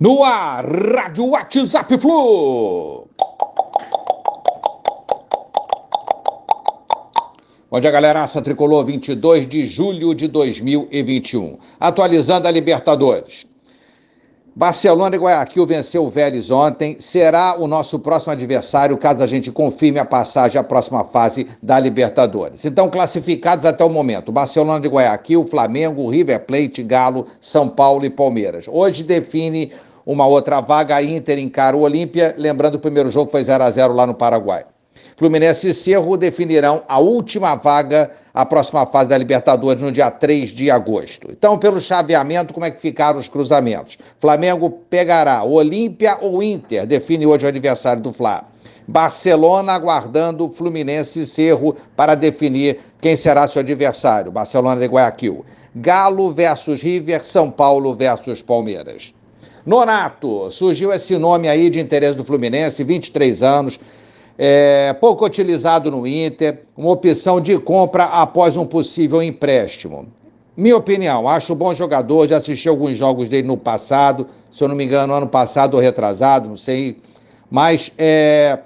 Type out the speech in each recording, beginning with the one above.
No ar, Rádio WhatsApp Flu. Bom dia, galera. Aça Tricolor, 22 de julho de 2021. Atualizando a Libertadores. Barcelona e Guayaquil venceu o Vélez ontem. Será o nosso próximo adversário caso a gente confirme a passagem à próxima fase da Libertadores. Então, classificados até o momento: Barcelona de Guayaquil, Flamengo, River Plate, Galo, São Paulo e Palmeiras. Hoje define uma outra vaga, Inter encara o Olímpia. Lembrando, o primeiro jogo foi 0 a 0 lá no Paraguai. Fluminense e Cerro definirão a última vaga, a próxima fase da Libertadores, no dia 3 de agosto. Então, pelo chaveamento, como é que ficaram os cruzamentos? Flamengo pegará Olímpia ou Inter, define hoje o adversário do Fla. Barcelona aguardando Fluminense e Cerro para definir quem será seu adversário. Barcelona de Guayaquil. Galo versus River, São Paulo versus Palmeiras. Nonato, surgiu esse nome aí de interesse do Fluminense, 23 anos, é, pouco utilizado no Inter, uma opção de compra após um possível empréstimo. Minha opinião, acho bom jogador, já assisti alguns jogos dele no passado, se eu não me engano, ano passado ou retrasado, não sei, mas é,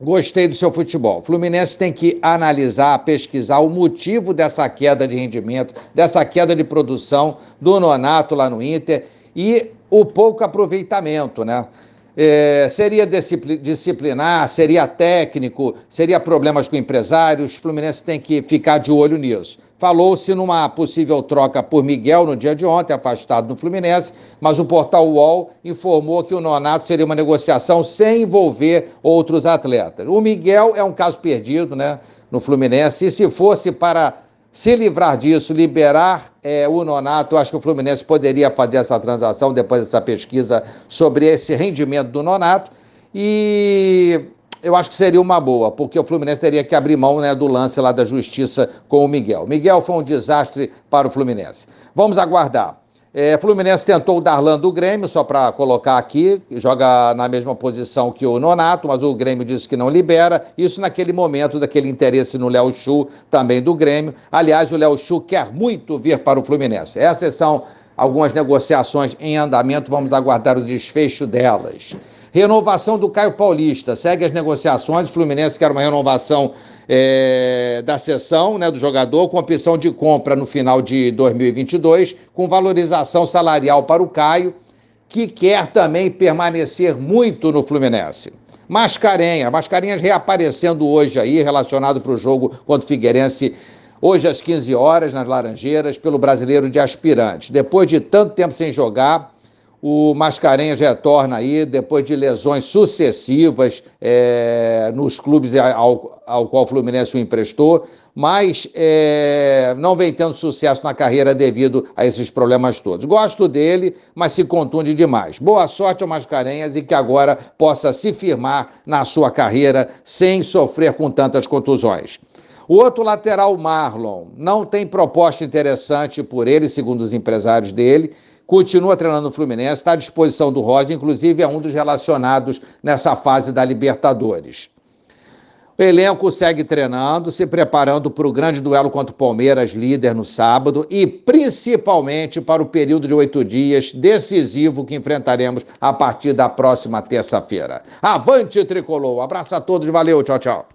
gostei do seu futebol. Fluminense tem que analisar, pesquisar o motivo dessa queda de rendimento, dessa queda de produção do Nonato lá no Inter e o pouco aproveitamento, né? É, seria disciplinar, seria técnico, seria problemas com empresários. Fluminense tem que ficar de olho nisso. Falou-se numa possível troca por Miguel no dia de ontem, afastado do Fluminense, mas o portal UOL informou que o Nonato seria uma negociação sem envolver outros atletas. O Miguel é um caso perdido né, no Fluminense, e se fosse para se livrar disso, liberar é, o Nonato, acho que o Fluminense poderia fazer essa transação depois dessa pesquisa sobre esse rendimento do Nonato. E eu acho que seria uma boa, porque o Fluminense teria que abrir mão né, do lance lá da justiça com o Miguel. Miguel foi um desastre para o Fluminense. Vamos aguardar. É, Fluminense tentou o Darlan do Grêmio, só para colocar aqui, joga na mesma posição que o Nonato, mas o Grêmio disse que não libera. Isso naquele momento daquele interesse no Léo Chu, também do Grêmio. Aliás, o Léo Chu quer muito vir para o Fluminense. Essas são algumas negociações em andamento, vamos aguardar o desfecho delas. Renovação do Caio Paulista, segue as negociações. O Fluminense quer uma renovação é, da sessão né, do jogador, com opção de compra no final de 2022, com valorização salarial para o Caio, que quer também permanecer muito no Fluminense. Mascarenha, Mascarenhas reaparecendo hoje aí, relacionado para o jogo contra o Figueirense, hoje às 15 horas, nas Laranjeiras, pelo Brasileiro de Aspirantes. Depois de tanto tempo sem jogar, o Mascarenhas retorna aí depois de lesões sucessivas é, nos clubes ao, ao, qual o Fluminense o emprestou, mas é, não vem tendo sucesso na carreira devido a esses problemas todos. Gosto dele, mas se contunde demais. Boa sorte ao Mascarenhas e que agora possa se firmar na sua carreira sem sofrer com tantas contusões. O outro lateral, Marlon, não tem proposta interessante por ele, segundo os empresários dele continua treinando no Fluminense, está à disposição do Roger, inclusive é um dos relacionados nessa fase da Libertadores. O elenco segue treinando, se preparando para o grande duelo contra o Palmeiras, líder no sábado, e principalmente para o período de oito dias decisivo que enfrentaremos a partir da próxima terça-feira. Avante, tricolor! abraço a todos, valeu, tchau, tchau.